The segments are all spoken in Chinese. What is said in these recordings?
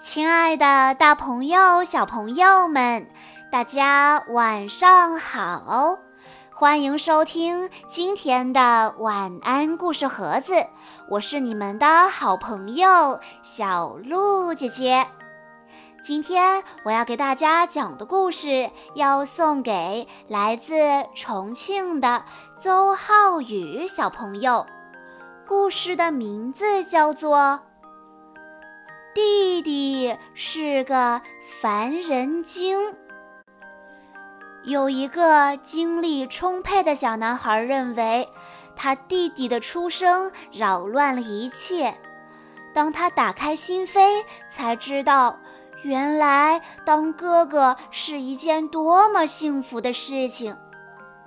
亲爱的，大朋友、小朋友们，大家晚上好！欢迎收听今天的晚安故事盒子，我是你们的好朋友小鹿姐姐。今天我要给大家讲的故事，要送给来自重庆的邹浩宇小朋友。故事的名字叫做。弟弟是个烦人精。有一个精力充沛的小男孩认为，他弟弟的出生扰乱了一切。当他打开心扉，才知道，原来当哥哥是一件多么幸福的事情。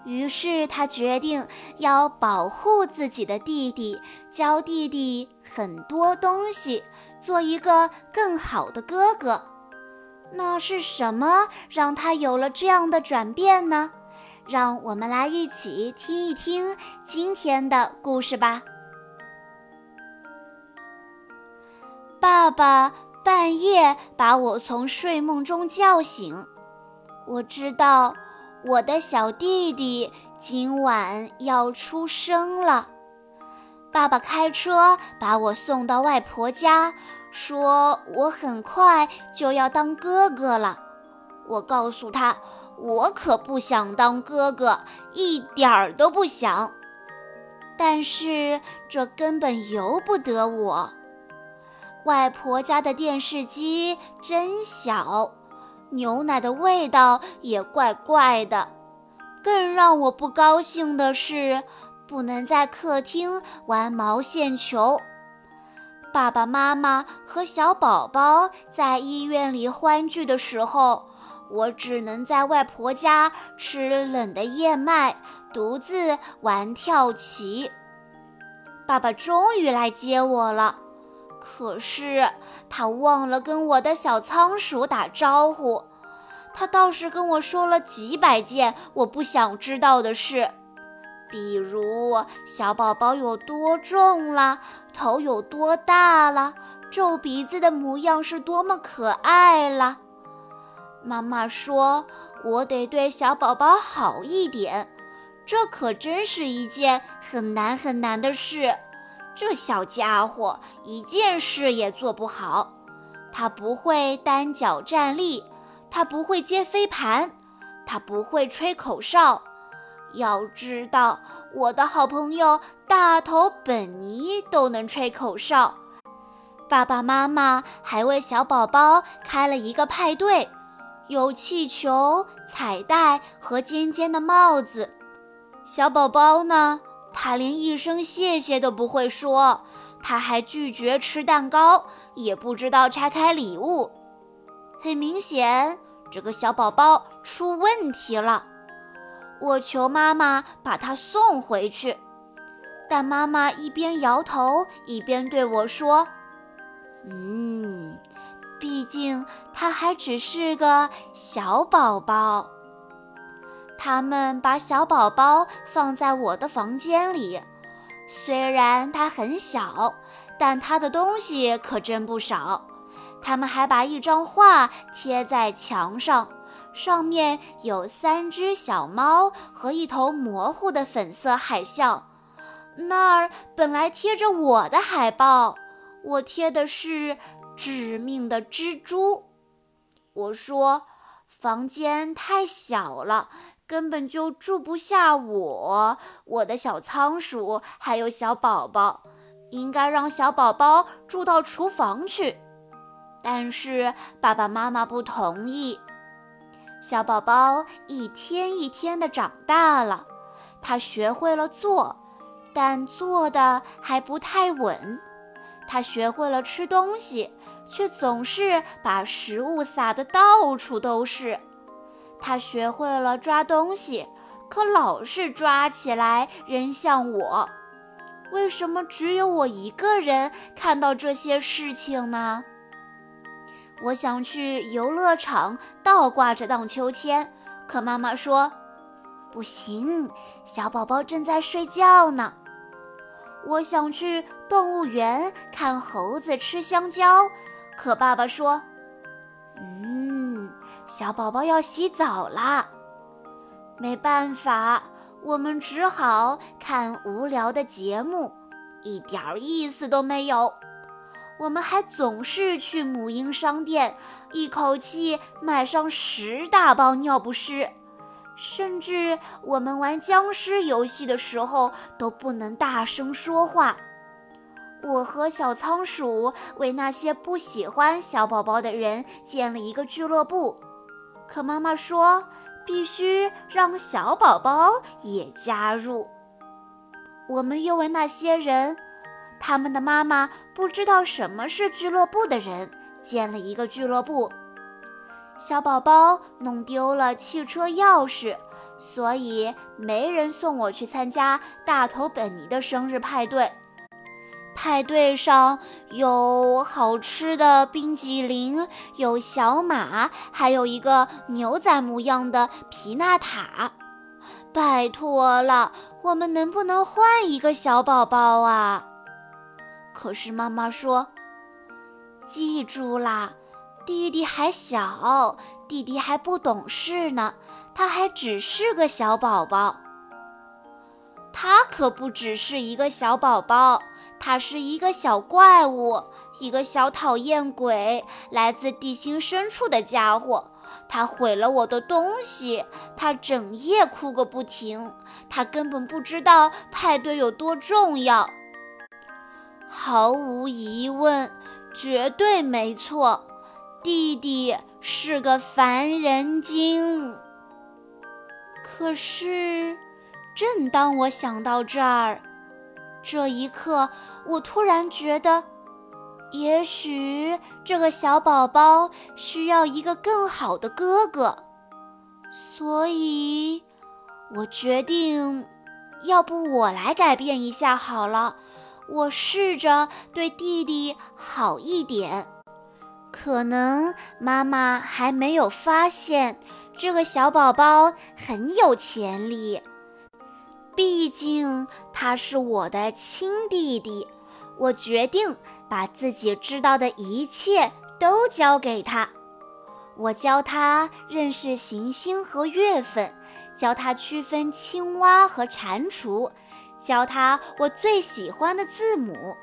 于是他决定要保护自己的弟弟，教弟弟很多东西，做一个更好的哥哥。那是什么让他有了这样的转变呢？让我们来一起听一听今天的故事吧。爸爸半夜把我从睡梦中叫醒，我知道。我的小弟弟今晚要出生了，爸爸开车把我送到外婆家，说我很快就要当哥哥了。我告诉他，我可不想当哥哥，一点儿都不想。但是这根本由不得我。外婆家的电视机真小。牛奶的味道也怪怪的，更让我不高兴的是，不能在客厅玩毛线球。爸爸妈妈和小宝宝在医院里欢聚的时候，我只能在外婆家吃冷的燕麦，独自玩跳棋。爸爸终于来接我了。可是他忘了跟我的小仓鼠打招呼，他倒是跟我说了几百件我不想知道的事，比如小宝宝有多重了，头有多大了，皱鼻子的模样是多么可爱了。妈妈说我得对小宝宝好一点，这可真是一件很难很难的事。这小家伙一件事也做不好，他不会单脚站立，他不会接飞盘，他不会吹口哨。要知道，我的好朋友大头本尼都能吹口哨。爸爸妈妈还为小宝宝开了一个派对，有气球、彩带和尖尖的帽子。小宝宝呢？他连一声谢谢都不会说，他还拒绝吃蛋糕，也不知道拆开礼物。很明显，这个小宝宝出问题了。我求妈妈把他送回去，但妈妈一边摇头，一边对我说：“嗯，毕竟他还只是个小宝宝。”他们把小宝宝放在我的房间里，虽然他很小，但他的东西可真不少。他们还把一张画贴在墙上，上面有三只小猫和一头模糊的粉色海象。那儿本来贴着我的海报，我贴的是致命的蜘蛛。我说，房间太小了。根本就住不下我，我的小仓鼠还有小宝宝，应该让小宝宝住到厨房去。但是爸爸妈妈不同意。小宝宝一天一天的长大了，他学会了坐，但坐的还不太稳。他学会了吃东西，却总是把食物撒得到处都是。他学会了抓东西，可老是抓起来扔向我。为什么只有我一个人看到这些事情呢？我想去游乐场倒挂着荡秋千，可妈妈说不行，小宝宝正在睡觉呢。我想去动物园看猴子吃香蕉，可爸爸说：“嗯，小宝宝要洗澡啦。”没办法，我们只好看无聊的节目，一点意思都没有。我们还总是去母婴商店，一口气买上十大包尿不湿，甚至我们玩僵尸游戏的时候都不能大声说话。我和小仓鼠为那些不喜欢小宝宝的人建了一个俱乐部，可妈妈说必须让小宝宝也加入。我们又为那些人，他们的妈妈不知道什么是俱乐部的人建了一个俱乐部。小宝宝弄丢了汽车钥匙，所以没人送我去参加大头本尼的生日派对。派对上有好吃的冰激凌，有小马，还有一个牛仔模样的皮纳塔。拜托了，我们能不能换一个小宝宝啊？可是妈妈说：“记住啦，弟弟还小，弟弟还不懂事呢，他还只是个小宝宝。他可不只是一个小宝宝。”他是一个小怪物，一个小讨厌鬼，来自地心深处的家伙。他毁了我的东西，他整夜哭个不停。他根本不知道派对有多重要。毫无疑问，绝对没错，弟弟是个烦人精。可是，正当我想到这儿，这一刻，我突然觉得，也许这个小宝宝需要一个更好的哥哥，所以，我决定，要不我来改变一下好了。我试着对弟弟好一点。可能妈妈还没有发现，这个小宝宝很有潜力。毕竟他是我的亲弟弟，我决定把自己知道的一切都教给他。我教他认识行星和月份，教他区分青蛙和蟾蜍，教他我最喜欢的字母。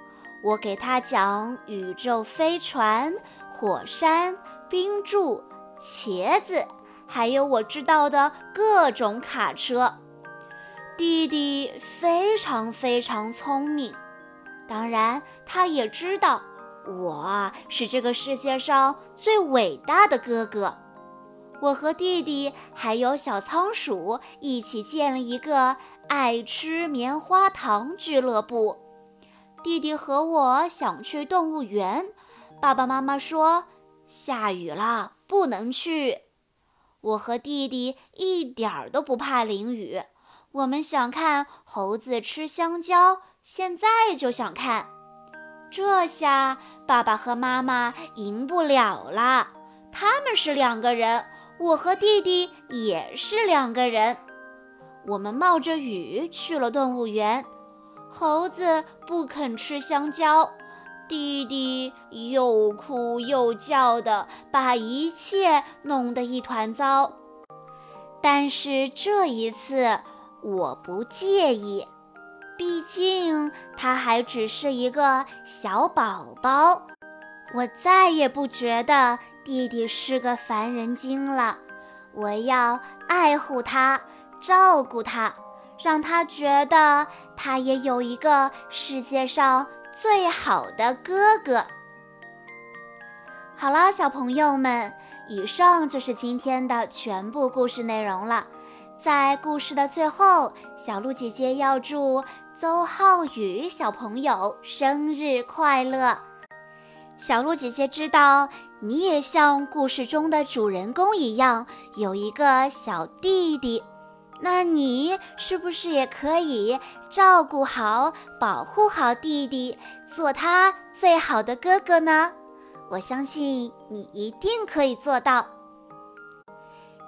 我给他讲宇宙飞船、火山、冰柱、茄子，还有我知道的各种卡车。弟弟非常非常聪明，当然，他也知道我是这个世界上最伟大的哥哥。我和弟弟还有小仓鼠一起建了一个爱吃棉花糖俱乐部。弟弟和我想去动物园，爸爸妈妈说下雨了不能去。我和弟弟一点儿都不怕淋雨。我们想看猴子吃香蕉，现在就想看。这下爸爸和妈妈赢不了了。他们是两个人，我和弟弟也是两个人。我们冒着雨去了动物园，猴子不肯吃香蕉，弟弟又哭又叫的，把一切弄得一团糟。但是这一次。我不介意，毕竟他还只是一个小宝宝。我再也不觉得弟弟是个烦人精了。我要爱护他，照顾他，让他觉得他也有一个世界上最好的哥哥。好了，小朋友们，以上就是今天的全部故事内容了。在故事的最后，小鹿姐姐要祝邹浩宇小朋友生日快乐。小鹿姐姐知道你也像故事中的主人公一样有一个小弟弟，那你是不是也可以照顾好、保护好弟弟，做他最好的哥哥呢？我相信你一定可以做到。